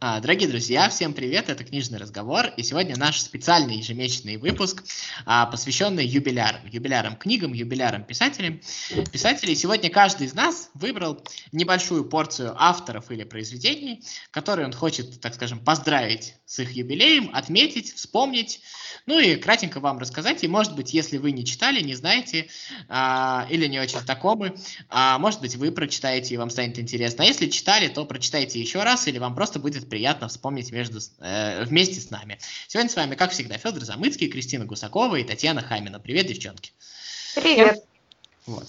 А, дорогие друзья, всем привет, это «Книжный разговор», и сегодня наш специальный ежемесячный выпуск, а, посвященный юбилярам, юбилярам книгам, юбилярам писателям. Писателей сегодня каждый из нас выбрал небольшую порцию авторов или произведений, которые он хочет, так скажем, поздравить с их юбилеем, отметить, вспомнить, ну и кратенько вам рассказать, и может быть, если вы не читали, не знаете а, или не очень знакомы, может быть, вы прочитаете и вам станет интересно. А если читали, то прочитайте еще раз, или вам просто будет приятно вспомнить между, э, вместе с нами. Сегодня с вами, как всегда, Федор Замыцкий, Кристина Гусакова и Татьяна Хамина. Привет, девчонки. Привет. Вот.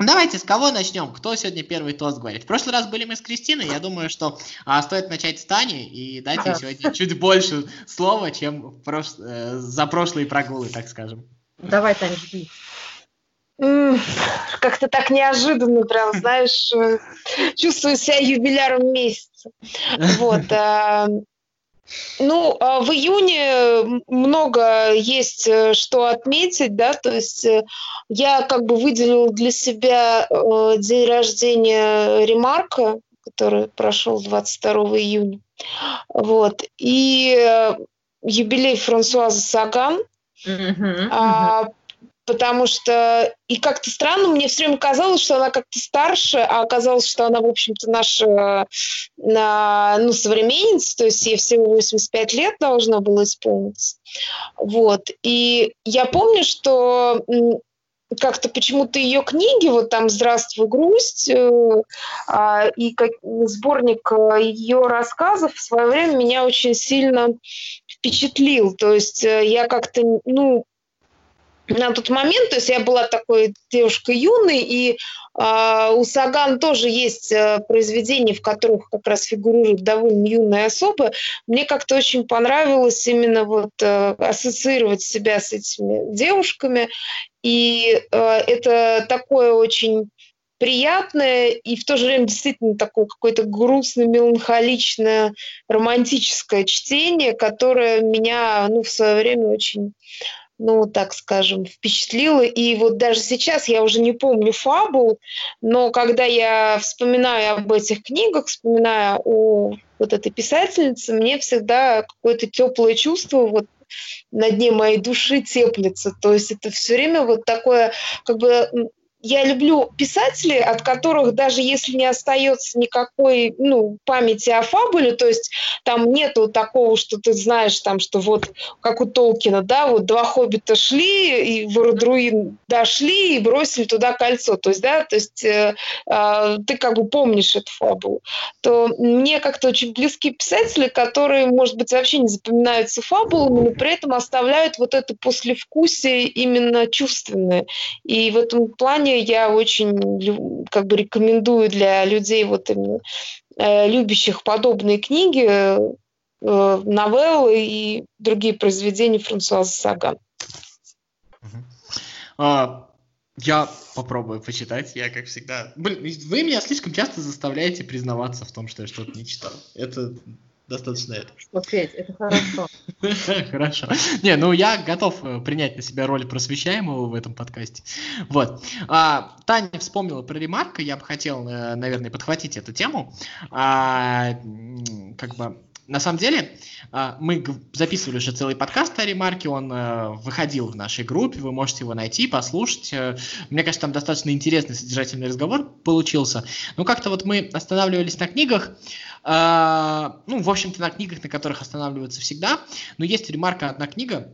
Давайте с кого начнем? Кто сегодня первый тост говорит? В прошлый раз были мы с Кристиной. Я думаю, что а, стоит начать с Тани и дать ей сегодня чуть больше слова, чем прош... э, за прошлые прогулы, так скажем. Давай, Таня, жги. Как-то так неожиданно, прям, знаешь, э, чувствую себя юбиляром месяца. Вот. А, ну, а в июне много есть э, что отметить, да, то есть э, я как бы выделила для себя день рождения Ремарка, который прошел 22 июня, вот, и юбилей Франсуаза Саган, uh-huh, uh-huh потому что и как-то странно, мне все время казалось, что она как-то старше, а оказалось, что она, в общем-то, наша на, ну, современница, то есть ей всего 85 лет должно было исполниться. Вот. И я помню, что как-то почему-то ее книги, вот там «Здравствуй, грусть» э, э, и как, сборник э, ее рассказов в свое время меня очень сильно впечатлил. То есть э, я как-то, ну, на тот момент, то есть я была такой девушкой юной, и э, у Саган тоже есть э, произведения, в которых как раз фигурируют довольно юные особы. Мне как-то очень понравилось именно вот э, ассоциировать себя с этими девушками, и э, это такое очень приятное и в то же время действительно такое какое-то грустное, меланхоличное, романтическое чтение, которое меня ну, в свое время очень ну, так скажем, впечатлило. И вот даже сейчас я уже не помню фабул, но когда я вспоминаю об этих книгах, вспоминаю о вот этой писательнице, мне всегда какое-то теплое чувство вот на дне моей души теплится. То есть это все время вот такое, как бы я люблю писателей, от которых даже если не остается никакой ну, памяти о фабуле, то есть там нету такого, что ты знаешь, там, что вот как у Толкина, да, вот два хоббита шли, и в Родруин дошли и бросили туда кольцо, то есть, да, то есть э, э, ты как бы помнишь эту фабулу, то мне как-то очень близки писатели, которые, может быть, вообще не запоминаются фабулами, но при этом оставляют вот это послевкусие именно чувственное. И в этом плане я очень как бы рекомендую для людей вот именно э, любящих подобные книги, э, новеллы и другие произведения Франсуаза Саган. А, я попробую почитать, я как всегда... Блин, вы меня слишком часто заставляете признаваться в том, что я что-то не читал. Это достаточно это. Что, Петь, это хорошо. Хорошо. Не, ну я готов э, принять на себя роль просвещаемого в этом подкасте. Вот. А, Таня вспомнила про ремарка, я бы хотел, э, наверное, подхватить эту тему. А, как бы на самом деле, а, мы записывали уже целый подкаст о ремарке, он э, выходил в нашей группе, вы можете его найти, послушать. Мне кажется, там достаточно интересный, содержательный разговор получился. Но как-то вот мы останавливались на книгах, а, ну, в общем-то, на книгах, на которых останавливаются всегда. Но есть ремарка одна книга.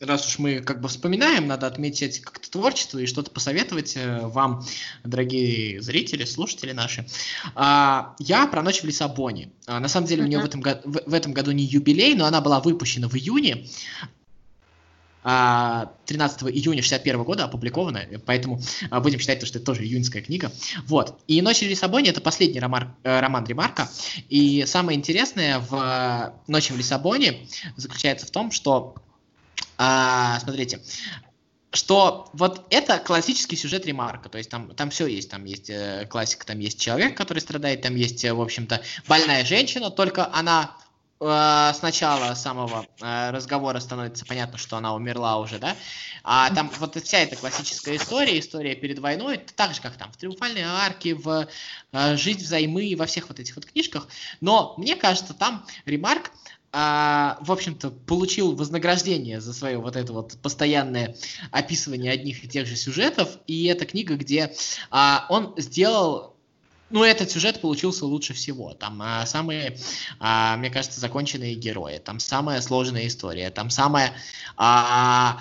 А, раз уж мы как бы вспоминаем, надо отметить как-то творчество и что-то посоветовать э, вам, дорогие зрители, слушатели наши. А, я про ночь в Лиссабоне. на самом деле, uh-huh. у нее в этом, в, этом году не юбилей, но она была выпущена в июне. 13 а, июня 61 года опубликована, поэтому а, будем считать, что это тоже июньская книга. Вот. И «Ночь в Лиссабоне» — это последний роман, э, роман Ремарка. И самое интересное в э, «Ночи в Лиссабоне» заключается в том, что, а, смотрите, что вот это классический сюжет Ремарка, то есть там, там все есть, там есть э, классика, там есть человек, который страдает, там есть, в общем-то, больная женщина, только она э, с начала самого э, разговора становится понятно, что она умерла уже, да? А там вот вся эта классическая история, история перед войной, это так же, как там в «Триумфальной арке», в э, «Жизнь взаймы», во всех вот этих вот книжках. Но мне кажется, там ремарк а, в общем-то, получил вознаграждение за свое вот это вот постоянное описывание одних и тех же сюжетов. И это книга, где а, он сделал ну, этот сюжет получился лучше всего. Там а, самые, а, мне кажется, законченные герои, там самая сложная история, там самая... А,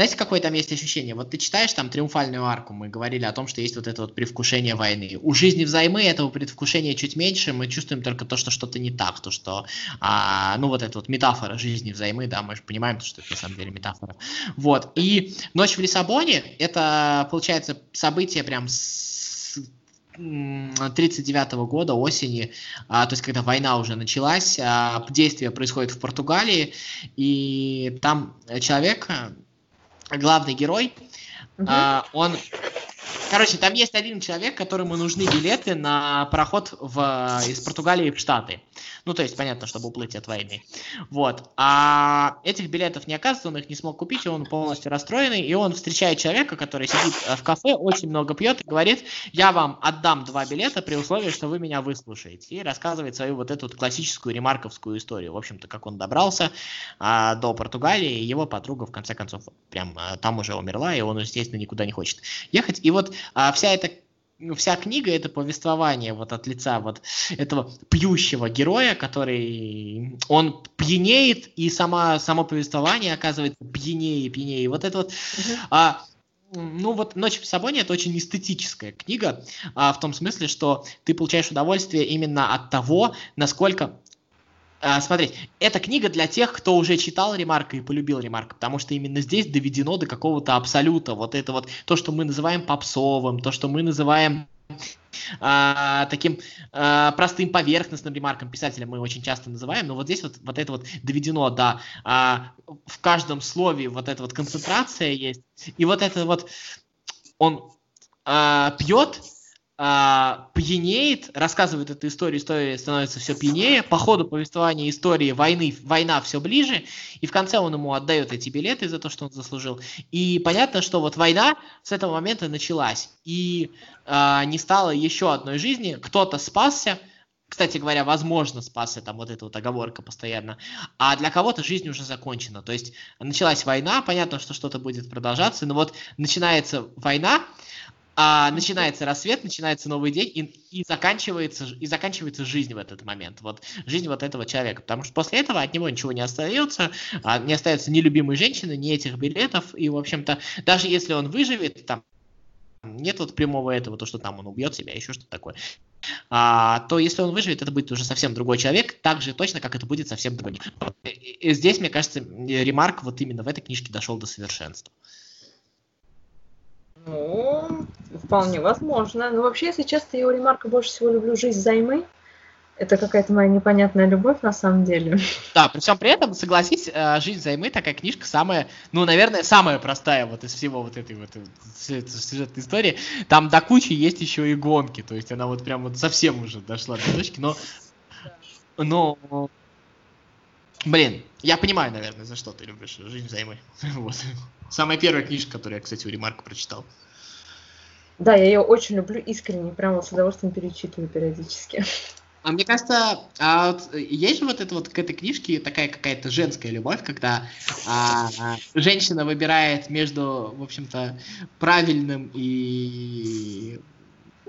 знаете, какое там есть ощущение? Вот ты читаешь там «Триумфальную арку», мы говорили о том, что есть вот это вот привкушение войны. У жизни взаймы этого предвкушения чуть меньше, мы чувствуем только то, что что-то не так, то, что, а, ну, вот эта вот метафора жизни взаймы, да, мы же понимаем, что это на самом деле метафора. Вот, и «Ночь в Лиссабоне» — это, получается, событие прям с 1939 года, осени, а, то есть когда война уже началась, а, действие происходит в Португалии, и там человек, главный герой, угу. а, он Короче, там есть один человек, которому нужны билеты на пароход в, из Португалии в Штаты. Ну, то есть, понятно, чтобы уплыть от войны. Вот. А этих билетов не оказывается, он их не смог купить, и он полностью расстроенный, и он встречает человека, который сидит э, в кафе, очень много пьет, и говорит, я вам отдам два билета при условии, что вы меня выслушаете. И рассказывает свою вот эту вот классическую ремарковскую историю. В общем-то, как он добрался а, до Португалии, его подруга, в конце концов, прям а, там уже умерла, и он, естественно, никуда не хочет ехать. И вот а вся эта ну, вся книга это повествование вот от лица вот этого пьющего героя, который он пьянеет и сама само повествование оказывается пьянее и пьянее. Вот это вот uh-huh. а, ну вот «Ночь в Сабоне» — это очень эстетическая книга, а, в том смысле, что ты получаешь удовольствие именно от того, насколько а, смотреть. Эта книга для тех, кто уже читал Ремарка и полюбил Ремарка, потому что именно здесь доведено до какого-то абсолюта. Вот это вот то, что мы называем попсовым, то, что мы называем а, таким а, простым поверхностным ремарком писателя мы очень часто называем, но вот здесь вот, вот это вот доведено до а, в каждом слове вот эта вот концентрация есть, и вот это вот он а, пьет, а, пьянеет, рассказывает эту историю, история становится все пьянее, по ходу повествования истории войны, война все ближе, и в конце он ему отдает эти билеты за то, что он заслужил. И понятно, что вот война с этого момента началась, и а, не стало еще одной жизни, кто-то спасся, кстати говоря, возможно, спасся, там вот эта вот оговорка постоянно, а для кого-то жизнь уже закончена. То есть началась война, понятно, что что-то будет продолжаться, но вот начинается война, а, начинается рассвет, начинается новый день, и, и, заканчивается, и заканчивается жизнь в этот момент. Вот жизнь вот этого человека. Потому что после этого от него ничего не остается, а, не остается ни любимой женщины, ни этих билетов. И, в общем-то, даже если он выживет, там нет вот прямого этого, то, что там он убьет себя, еще что-то такое, а, то если он выживет, это будет уже совсем другой человек, так же точно, как это будет совсем другой. И здесь, мне кажется, ремарк вот именно в этой книжке дошел до совершенства. Ну, вполне возможно. Но вообще, если честно, я у Ремарка больше всего люблю «Жизнь займы». Это какая-то моя непонятная любовь на самом деле. Да, при всем при этом, согласись, э, «Жизнь займы» такая книжка самая, ну, наверное, самая простая вот из всего вот этой вот э, сюжетной истории. Там до кучи есть еще и гонки, то есть она вот прям вот совсем уже дошла до точки, но... Но... Блин, я понимаю, наверное, за что ты любишь «Жизнь займы». вот. Самая первая книжка, которую я, кстати, у Ремарка прочитал. Да, я ее очень люблю искренне, прямо с удовольствием перечитываю периодически. А мне кажется, а вот есть же вот это вот к этой книжке такая какая-то женская любовь, когда а, а, женщина выбирает между, в общем-то, правильным и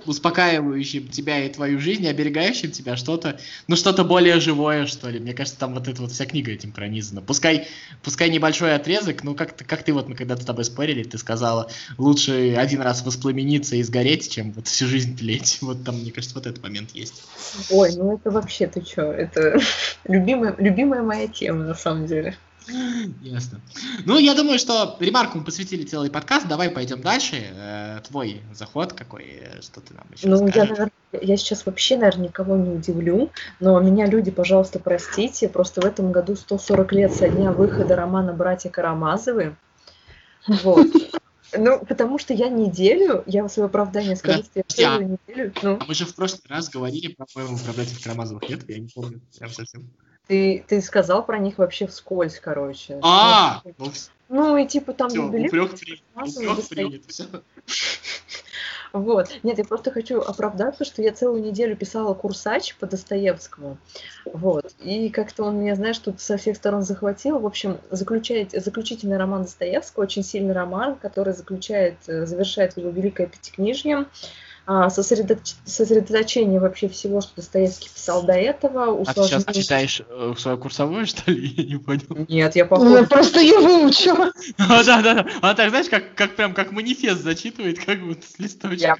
успокаивающим тебя и твою жизнь, оберегающим тебя что-то, ну что-то более живое, что ли. Мне кажется, там вот эта вот вся книга этим пронизана. Пускай, пускай небольшой отрезок, ну как, как ты вот, мы когда-то с тобой спорили, ты сказала, лучше один раз воспламениться и сгореть, чем вот всю жизнь тлеть. Вот там, мне кажется, вот этот момент есть. Ой, ну это вообще ты что, это любимая, любимая моя тема на самом деле. Ясно. Ну, я думаю, что ремарку мы посвятили целый подкаст. Давай пойдем дальше. Э, твой заход какой, э, что ты нам еще Ну, скажешь? я, наверное, я сейчас вообще, наверное, никого не удивлю, но меня люди, пожалуйста, простите, просто в этом году 140 лет со дня выхода романа «Братья Карамазовы». Вот. Ну, потому что я неделю, я свое оправдание скажу, что я целую неделю. Ну. А мы же в прошлый раз говорили, по-моему, про братьев Карамазовых, нет? Я не помню, прям совсем. Ты, ты сказал про них вообще вскользь, короче. А, ну, ну и типа там все, упрек, упрек принят, все. Вот. Нет, я просто хочу оправдаться, что я целую неделю писала курсач по Достоевскому. Вот. И как-то он меня, знаешь, тут со всех сторон захватил. В общем, заключает, заключительный роман Достоевского, очень сильный роман, который заключает, э, завершает его великое пятикнижье. А, сосредоточ... сосредоточение вообще всего, что Достоевский писал до этого. Усложнение... А ты сейчас читаешь э, свою курсовую, что ли? Я не понял. Нет, я походу... Я просто ее выучила. А, да, да, да. Она так, знаешь, как, как прям как манифест зачитывает, как будто с листочка.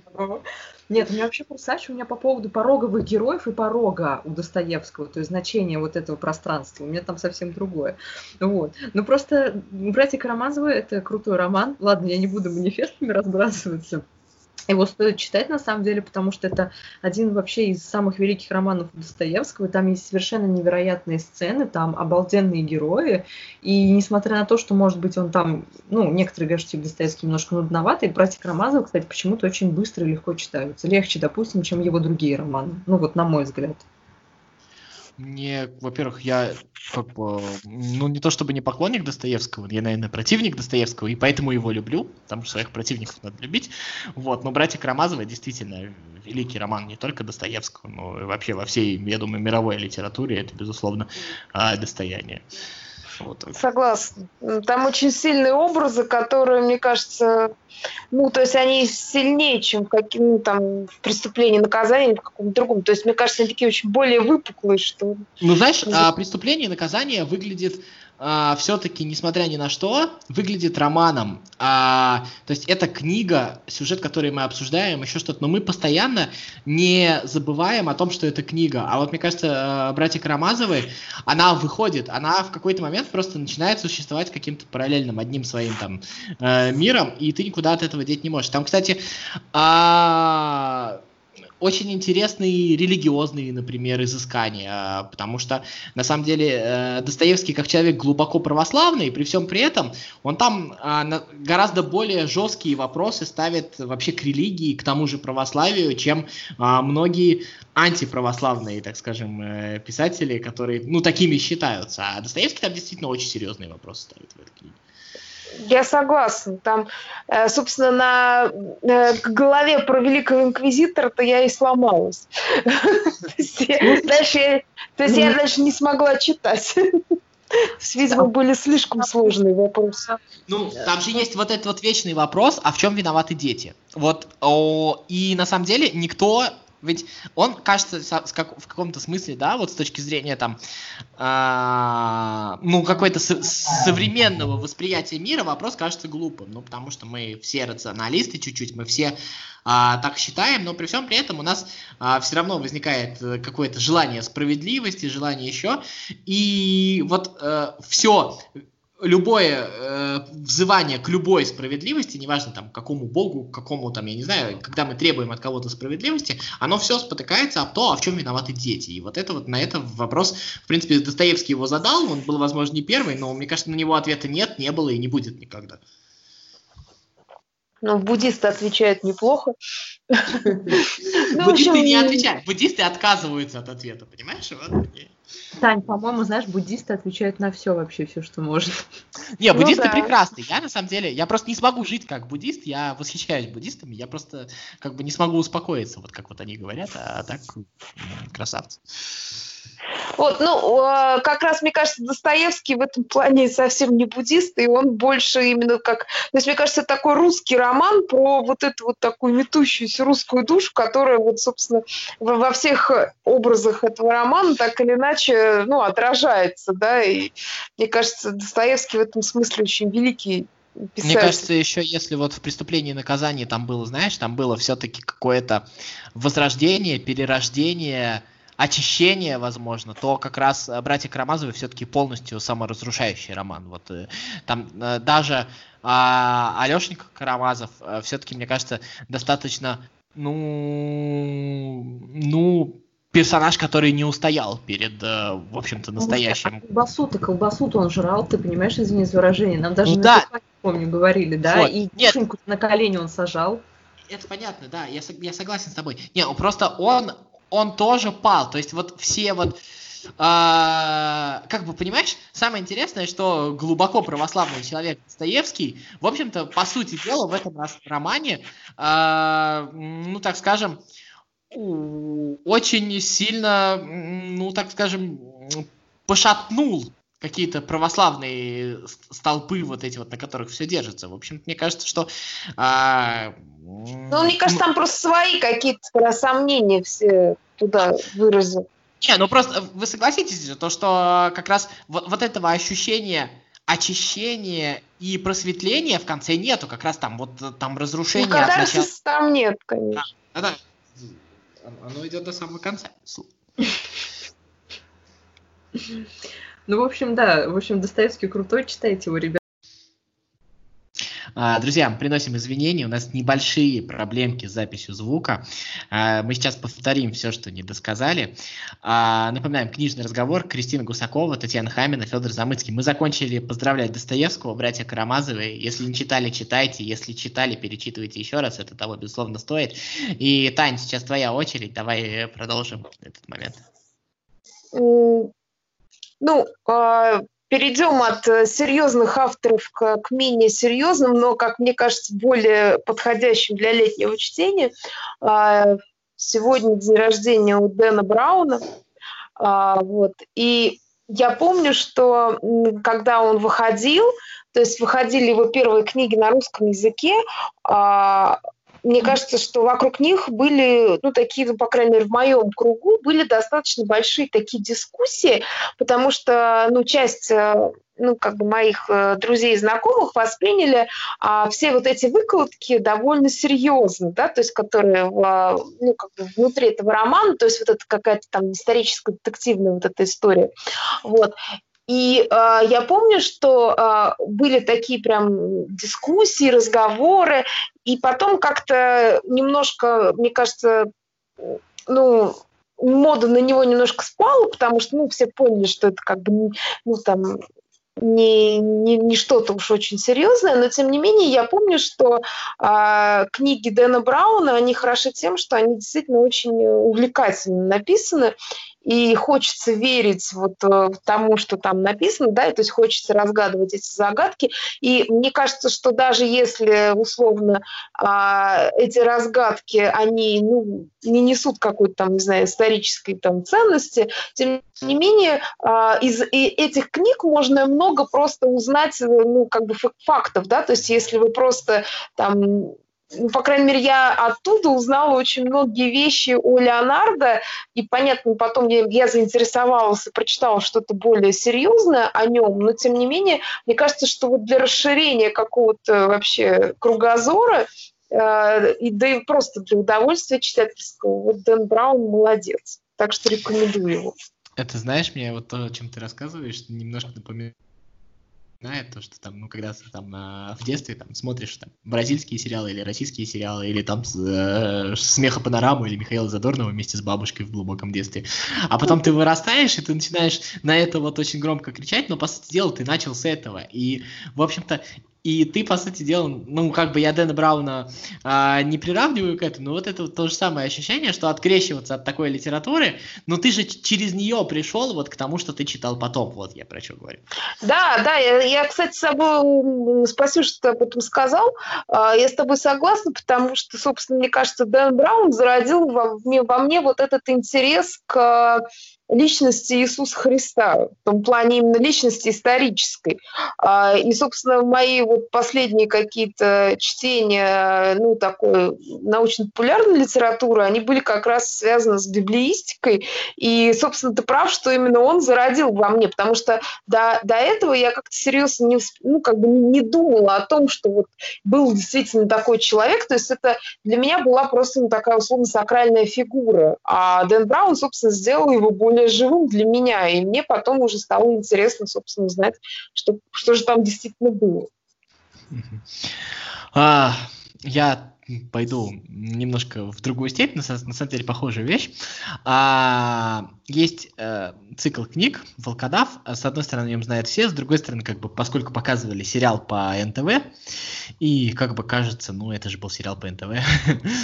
Нет, у меня вообще курсач у меня по поводу пороговых героев и порога у Достоевского, то есть значение вот этого пространства. У меня там совсем другое. Вот. Ну просто «Братья Карамазовы» — это крутой роман. Ладно, я не буду манифестами разбрасываться. Его стоит читать, на самом деле, потому что это один вообще из самых великих романов Достоевского. Там есть совершенно невероятные сцены, там обалденные герои. И несмотря на то, что, может быть, он там, ну, некоторые говорят, что Достоевский немножко нудноватый, «Братья Карамазовы», кстати, почему-то очень быстро и легко читаются. Легче, допустим, чем его другие романы. Ну, вот на мой взгляд. Мне, во-первых, я как бы, ну не то чтобы не поклонник Достоевского, я, наверное, противник Достоевского, и поэтому его люблю, потому что своих противников надо любить. Вот, но «Братья Карамазовы» действительно великий роман не только Достоевского, но и вообще во всей, я думаю, мировой литературе это, безусловно, а, достояние. Вот. Согласна. Там очень сильные образы, которые, мне кажется, ну, то есть они сильнее, чем каким, ну, там, в преступлении, наказании, в каком-то другом. То есть, мне кажется, они такие очень более выпуклые, что... Ну, знаешь, а, преступление и наказание выглядит а, все-таки, несмотря ни на что, выглядит романом. А, то есть это книга, сюжет, который мы обсуждаем, еще что-то. Но мы постоянно не забываем о том, что это книга. А вот мне кажется, э, братья Карамазовы, она выходит, она в какой-то момент просто начинает существовать каким-то параллельным одним своим там э, миром, и ты никуда от этого деть не можешь. Там, кстати, а, очень интересные религиозные, например, изыскания, потому что, на самом деле, э, Достоевский, как человек глубоко православный, при всем при этом, он там а, гораздо более жесткие вопросы ставит вообще к религии, к тому же православию, чем а, многие антиправославные, так скажем, э, писатели, которые, ну, такими считаются. А Достоевский там действительно очень серьезные вопросы ставит в этой книге. Я согласна. Там, э, собственно, на э, голове про великого инквизитора-то я и сломалась. Дальше то есть я дальше не смогла читать. Видимо, были слишком сложные вопросы. Ну, там же есть вот этот вот вечный вопрос, а в чем виноваты дети? Вот, о, и на самом деле никто ведь он, кажется, в каком-то смысле, да, вот с точки зрения там, э, ну, какой-то со- современного восприятия мира, вопрос кажется глупым. Ну, потому что мы все рационалисты чуть-чуть, мы все а, так считаем, но при всем при этом у нас а, все равно возникает э, какое-то желание справедливости, желание еще. И вот э, все любое э, взывание к любой справедливости, неважно там какому богу, какому там, я не знаю, когда мы требуем от кого-то справедливости, оно все спотыкается об то, а в чем виноваты дети. И вот это вот на это вопрос, в принципе, Достоевский его задал, он был, возможно, не первый, но мне кажется, на него ответа нет, не было и не будет никогда. Ну, буддисты отвечают неплохо. Ну, буддисты не отвечают, буддисты отказываются от ответа, понимаешь? Тань, по-моему, знаешь, буддисты отвечают на все вообще, все, что можно. Не, ну буддисты прекрасные. Я, на самом деле, я просто не смогу жить как буддист, я восхищаюсь буддистами, я просто как бы не смогу успокоиться, вот как вот они говорят, а так красавцы. Вот, ну, как раз, мне кажется, Достоевский в этом плане совсем не буддист, и он больше именно как... То есть, мне кажется, такой русский роман про вот эту вот такую метущуюся русскую душу, которая вот, собственно, во всех образах этого романа так или иначе, ну, отражается, да, и мне кажется, Достоевский в этом смысле очень великий Писатель. Мне кажется, еще если вот в преступлении и наказании там было, знаешь, там было все-таки какое-то возрождение, перерождение очищение, возможно, то как раз э, «Братья Карамазовы» все-таки полностью саморазрушающий роман. Вот э, там э, даже а, Алешник Карамазов все-таки, мне кажется, достаточно, ну, ну, персонаж, который не устоял перед, в общем-то, настоящим. А колбасу-то, колбасу-то он жрал, ты понимаешь, извини за выражение. Нам даже ну, на да. помню, говорили, да, вот. и Нет. на колени он сажал. Это понятно, да, я, я согласен с тобой. Не, просто он он тоже пал. То есть вот все вот а, как бы, понимаешь, самое интересное, что глубоко православный человек Достоевский, в общем-то, по сути дела, в этом романе, а, ну, так скажем, очень сильно, ну, так скажем, пошатнул какие-то православные столпы, вот эти вот, на которых все держится. В общем, мне кажется, что... А, ну, мне кажется, там просто свои какие-то сомнения все туда выразил. Не, ну просто вы согласитесь же, то, что как раз вот, вот этого ощущения очищения и просветления в конце нету, как раз там вот там разрушение. Ну, начала... там нет, конечно. Да, да, оно идет до самого конца. Ну, в общем, да, в общем, Достоевский крутой, читайте его, ребят. А, друзья, приносим извинения, у нас небольшие проблемки с записью звука. А, мы сейчас повторим все, что не досказали. А, напоминаем, книжный разговор Кристина Гусакова, Татьяна Хамина, Федор Замыцкий. Мы закончили поздравлять Достоевского, братья Карамазовы. Если не читали, читайте. Если читали, перечитывайте еще раз. Это того, безусловно, стоит. И, Тань, сейчас твоя очередь. Давай продолжим этот момент. Ну, перейдем от э, серьезных авторов к, к менее серьезным, но, как мне кажется, более подходящим для летнего чтения. А, сегодня день рождения у Дэна Брауна. А, вот. И я помню, что когда он выходил, то есть выходили его первые книги на русском языке, а, мне кажется, что вокруг них были, ну, такие, ну, по крайней мере, в моем кругу, были достаточно большие такие дискуссии, потому что, ну, часть э, ну, как бы моих э, друзей и знакомых восприняли а, все вот эти выкладки довольно серьезно, да, то есть которые в, ну, как бы внутри этого романа, то есть вот это какая-то там историческая детективная вот эта история. Вот. И э, я помню, что э, были такие прям дискуссии, разговоры, и потом как-то немножко, мне кажется, ну, мода на него немножко спала, потому что, ну, все поняли, что это как бы, ну, там, не, не, не что-то уж очень серьезное, но тем не менее я помню, что э, книги Дэна Брауна, они хороши тем, что они действительно очень увлекательно написаны, и хочется верить вот э, тому, что там написано, да, то есть хочется разгадывать эти загадки. И мне кажется, что даже если условно а, эти разгадки, они ну, не несут какой-то там, не знаю, исторической там ценности, тем не менее а, из этих книг можно много просто узнать, ну, как бы фактов, да, то есть если вы просто там ну, по крайней мере, я оттуда узнала очень многие вещи о Леонардо, и, понятно, потом я, я заинтересовалась и прочитала что-то более серьезное о нем, но, тем не менее, мне кажется, что вот для расширения какого-то вообще кругозора, э, и да и просто для удовольствия читательского, вот Дэн Браун молодец. Так что рекомендую его. Это, знаешь, мне вот то, о чем ты рассказываешь, немножко напоминает знает то, что там, ну, когда ты там э, в детстве там смотришь там бразильские сериалы или российские сериалы, или там э, смеха панораму или Михаила Задорнова вместе с бабушкой в глубоком детстве. А потом ты вырастаешь, и ты начинаешь на это вот очень громко кричать, но, по сути дела, ты начал с этого. И, в общем-то, и ты, по сути дела, ну, как бы я Дэна Брауна а, не приравниваю к этому, но вот это то же самое ощущение, что открещиваться от такой литературы, но ты же через нее пришел вот к тому, что ты читал потом, вот я про что говорю. Да, да, я, я кстати, с тобой, спасибо, что ты об этом сказал, а, я с тобой согласна, потому что, собственно, мне кажется, Дэн Браун зародил во, во мне вот этот интерес к личности Иисуса Христа, в том плане именно личности исторической. А, и, собственно, мои вот последние какие-то чтения, ну, такой научно-популярной литературы, они были как раз связаны с библеистикой. И, собственно, ты прав, что именно он зародил во мне, потому что до, до этого я как-то серьезно не, ну, как бы не думала о том, что вот был действительно такой человек. То есть это для меня была просто ну, такая условно сакральная фигура. А Дэн Браун, собственно, сделал его более более живым для меня, и мне потом уже стало интересно, собственно, узнать, что, что же там действительно было. А, я пойду немножко в другую степь, на, на самом деле похожая вещь. А, есть э, цикл книг «Волкодав». С одной стороны, о нем знают все, с другой стороны, как бы, поскольку показывали сериал по НТВ, и как бы кажется, ну, это же был сериал по НТВ.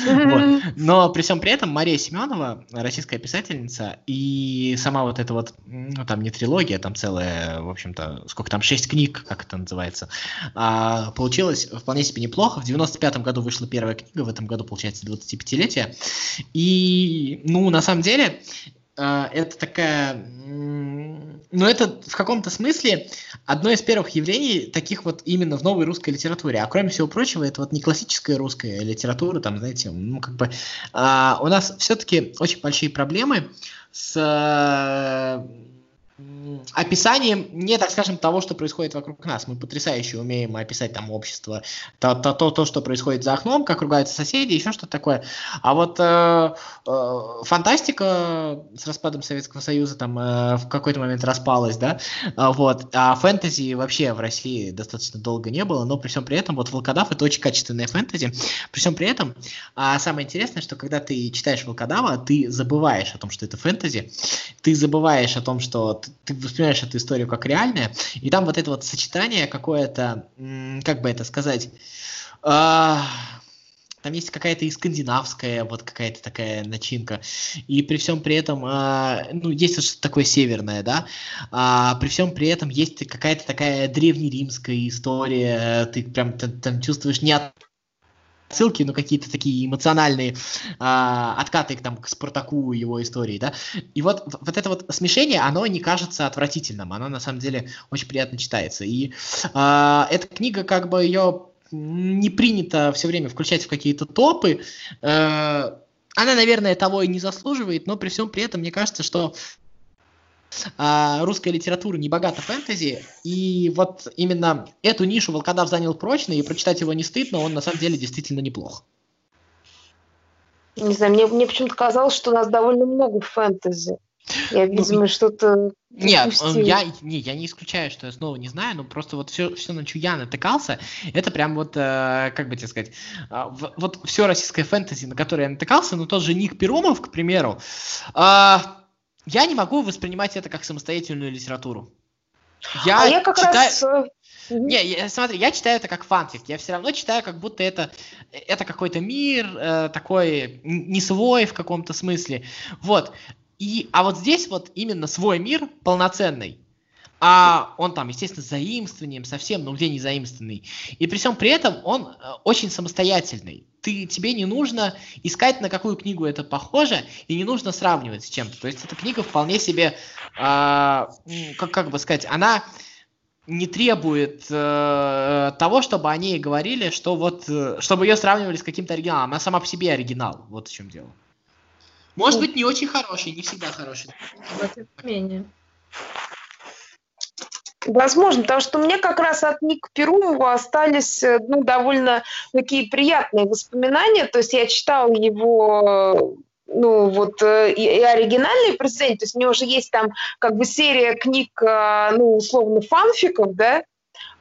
Но при всем при этом Мария Семенова, российская писательница, и сама вот эта вот, ну, там не трилогия, там целая, в общем-то, сколько там, шесть книг, как это называется, а, получилось вполне себе неплохо. В 95 году вышла первая книга, в этом году, получается, 25-летие. И, ну, на самом деле, это такая, ну это в каком-то смысле одно из первых явлений таких вот именно в новой русской литературе. А кроме всего прочего, это вот не классическая русская литература, там, знаете, ну как бы а, у нас все-таки очень большие проблемы с описанием не, так скажем, того, что происходит вокруг нас. Мы потрясающе умеем описать там общество, то, то, то, то что происходит за окном, как ругаются соседи, еще что-то такое. А вот э, э, фантастика с распадом Советского Союза там э, в какой-то момент распалась, да, а, вот. А фэнтези вообще в России достаточно долго не было, но при всем при этом вот Волкодав это очень качественная фэнтези. При всем при этом а самое интересное, что когда ты читаешь Волкодава, ты забываешь о том, что это фэнтези, ты забываешь о том, что ты воспринимаешь эту историю как реальная, и там вот это вот сочетание какое-то, как бы это сказать, а, там есть какая-то и скандинавская, вот какая-то такая начинка. И при всем при этом, а, ну, есть что-то такое северное, да, а при всем при этом есть какая-то такая древнеримская история, ты прям там, там чувствуешь не от ссылки, но какие-то такие эмоциональные а, откаты там, к Спартаку и его истории, да. И вот, вот это вот смешение, оно не кажется отвратительным, оно на самом деле очень приятно читается. И а, эта книга, как бы ее не принято все время включать в какие-то топы, э, она, наверное, того и не заслуживает, но при всем при этом мне кажется, что а, русская литература не богата фэнтези, и вот именно эту нишу Волкодав занял прочно, и прочитать его не стыдно, он на самом деле действительно неплох. Не знаю, мне, мне почему-то казалось, что у нас довольно много фэнтези. Я, ну, видимо, ну, что-то... Нет, я, не, я не исключаю, что я снова не знаю, но просто вот все, все на что я натыкался, это прям вот, э, как бы тебе сказать, э, вот все российское фэнтези, на которое я натыкался, ну тот же Ник Перумов, к примеру, э, я не могу воспринимать это как самостоятельную литературу. Я, а я как читаю... раз... Э, не, я, смотри, я читаю это как фанфик. Я все равно читаю, как будто это, это какой-то мир, э, такой не свой в каком-то смысле. Вот. И, а вот здесь вот именно свой мир полноценный. А он там, естественно, заимствованием совсем, но где не заимствованный. И при всем при этом он э, очень самостоятельный. Ты, тебе не нужно искать, на какую книгу это похоже, и не нужно сравнивать с чем-то. То есть эта книга вполне себе, э, как, как бы сказать, она не требует э, того, чтобы они говорили, что вот, э, чтобы ее сравнивали с каким-то оригиналом. Она сама по себе оригинал. Вот в чем дело. Может ну, быть, не очень хороший, не всегда хороший. Но тем не менее. Возможно, потому что мне как раз от Ника Перумова остались э, ну, довольно такие приятные воспоминания. То есть я читала его ну, вот, э, и, и оригинальные произведения, то есть у него уже есть там как бы серия книг, э, ну, условно, фанфиков, да,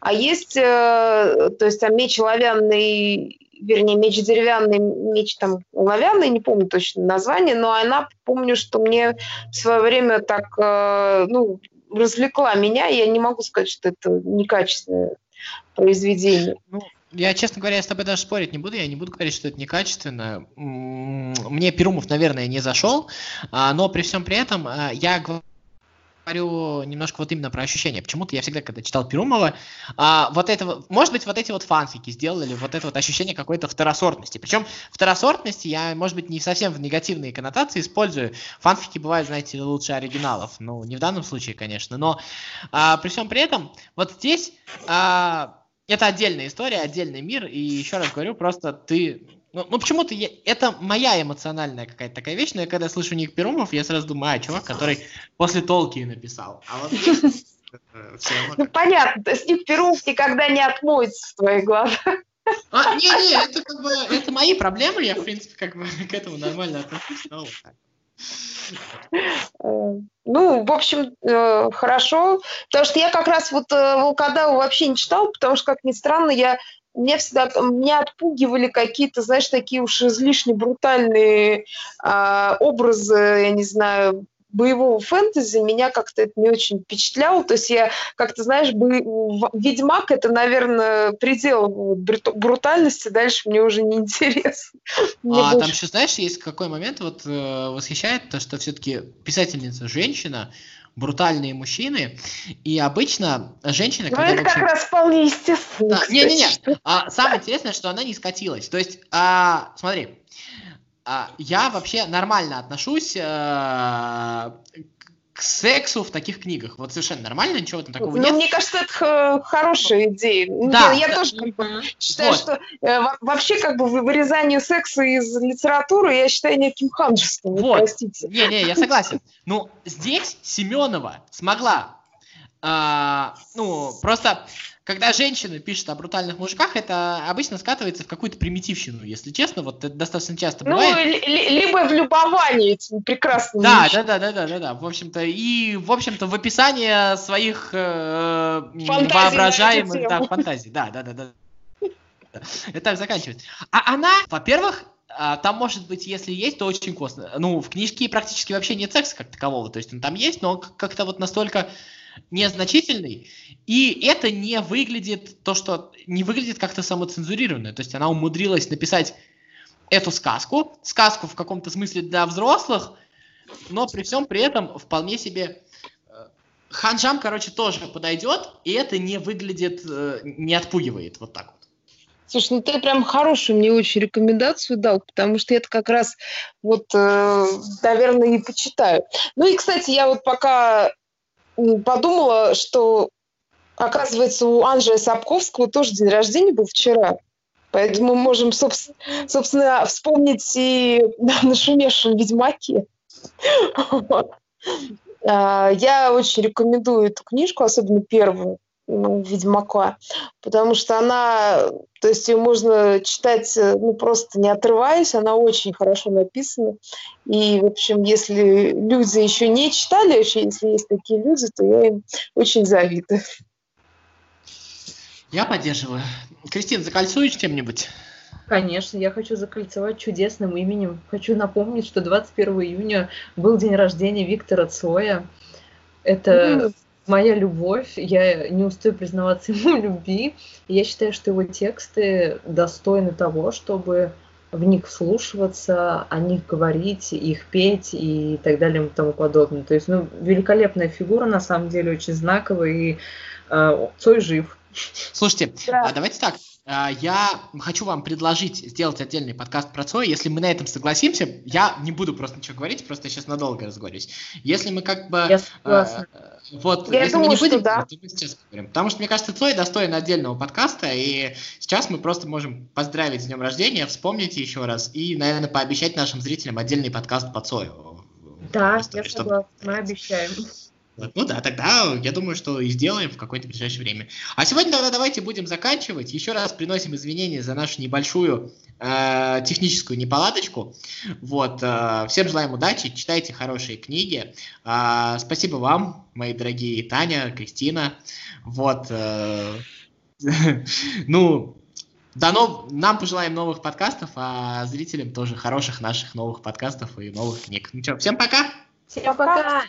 а есть, то есть там меч оловянный, вернее, меч деревянный, меч там оловянный, не помню точно название, но она, помню, что мне в свое время так, ну, развлекла меня, я не могу сказать, что это некачественное произведение. Ну, я, честно говоря, с тобой даже спорить не буду, я не буду говорить, что это некачественно. Мне Перумов, наверное, не зашел, а, но при всем при этом а, я говорю немножко вот именно про ощущения. Почему-то я всегда, когда читал Перумова, а, вот это, может быть, вот эти вот фанфики сделали вот это вот ощущение какой-то второсортности. Причем второсортности я, может быть, не совсем в негативные коннотации использую. Фанфики бывают, знаете, лучше оригиналов. Ну, не в данном случае, конечно, но а, при всем при этом вот здесь а, это отдельная история, отдельный мир, и еще раз говорю, просто ты ну, ну почему-то я, это моя эмоциональная какая-то такая вещь, но я когда слышу Ник Перумов, я сразу думаю, а, чувак, который после Толки написал. А вот ну, понятно, Ник Перумов никогда не отмоется в твоих глазах. А, не, не, это как бы, это мои проблемы, я, в принципе, как бы к этому нормально отношусь, но вот так. Э, ну, в общем, э, хорошо. Потому что я как раз вот э, Волкодаву вообще не читал, потому что, как ни странно, я меня всегда меня отпугивали какие-то, знаешь, такие уж излишне брутальные э, образы, я не знаю, боевого фэнтези меня как-то это не очень впечатляло. То есть я как-то, знаешь, бо... Ведьмак это, наверное, предел брутальности. Дальше мне уже не интересно. Мне а больше... там еще, знаешь, есть какой момент вот э, восхищает то, что все-таки писательница женщина, брутальные мужчины, и обычно женщина... Ну, это как раз вполне естественно. Не-не-не, а, самое интересное, что она не скатилась. То есть, а, смотри, а, я вообще нормально отношусь а, к сексу в таких книгах. Вот совершенно нормально, ничего там такого ну, нет. Мне кажется, это хорошая идея. Да, я, я да. тоже как бы, считаю, вот. что э, вообще как бы вырезание секса из литературы я считаю неким ханжеством. Вот. Простите. Не-не, я согласен. Ну, здесь Семенова смогла, э, ну, просто когда женщина пишет о брутальных мужиках, это обычно скатывается в какую-то примитивщину, если честно, вот это достаточно часто ну, бывает. Ну, либо в любовании этим прекрасным да, да, да, да, да, да, да, в общем-то, и, в общем-то, в описании своих э, воображаемых да, фантазий, да, да, да, да. Это заканчивается. А она, во-первых, а, там может быть, если есть, то очень косно. Ну, в книжке практически вообще нет секса как такового, то есть он там есть, но как-то вот настолько незначительный, и это не выглядит, то, что не выглядит как-то самоцензурированно, то есть она умудрилась написать эту сказку, сказку в каком-то смысле для взрослых, но при всем при этом вполне себе э, ханжам, короче, тоже подойдет, и это не выглядит, э, не отпугивает, вот так вот. Слушай, ну ты прям хорошую мне очень рекомендацию дал, потому что это как раз вот, э, наверное, и почитаю. Ну и, кстати, я вот пока подумала, что, оказывается, у Анжея Сапковского тоже день рождения был вчера. Поэтому мы можем, собственно, вспомнить и на нашумевшем «Ведьмаке». А, я очень рекомендую эту книжку, особенно первую. Ведьмака, потому что она, то есть ее можно читать, э, ну, просто не отрываясь, она очень хорошо написана. И, в общем, если люди еще не читали, еще если есть такие люди, то я им очень завидую. Я поддерживаю. Кристина, закольцуешь чем-нибудь? Конечно, я хочу закольцевать чудесным именем. Хочу напомнить, что 21 июня был день рождения Виктора Цоя. Это моя любовь, я не устаю признаваться ему любви. Я считаю, что его тексты достойны того, чтобы в них вслушиваться, о них говорить, их петь и так далее и тому подобное. То есть, ну, великолепная фигура, на самом деле, очень знаковая, и э, Цой жив. Слушайте, да. А давайте так, я хочу вам предложить сделать отдельный подкаст про Цой. Если мы на этом согласимся, я не буду просто ничего говорить, просто сейчас надолго разговорюсь. Если мы как бы... Я согласна. Э, вот, я если думаю, мы не будем, да. то мы сейчас поговорим. Потому что, мне кажется, Цой достоин отдельного подкаста, и сейчас мы просто можем поздравить с днем рождения, вспомнить еще раз и, наверное, пообещать нашим зрителям отдельный подкаст по Цою. Да, я согласна, мы обещаем. Ну да, тогда я думаю, что и сделаем в какое-то ближайшее время. А сегодня тогда давайте будем заканчивать. Еще раз приносим извинения за нашу небольшую э, техническую неполадочку. Вот, э, всем желаем удачи, читайте хорошие книги. Э, спасибо вам, мои дорогие Таня, Кристина. Вот, э, ну, до нов... Нам пожелаем новых подкастов, а зрителям тоже хороших наших новых подкастов и новых книг. Ну что, всем пока! Всем пока!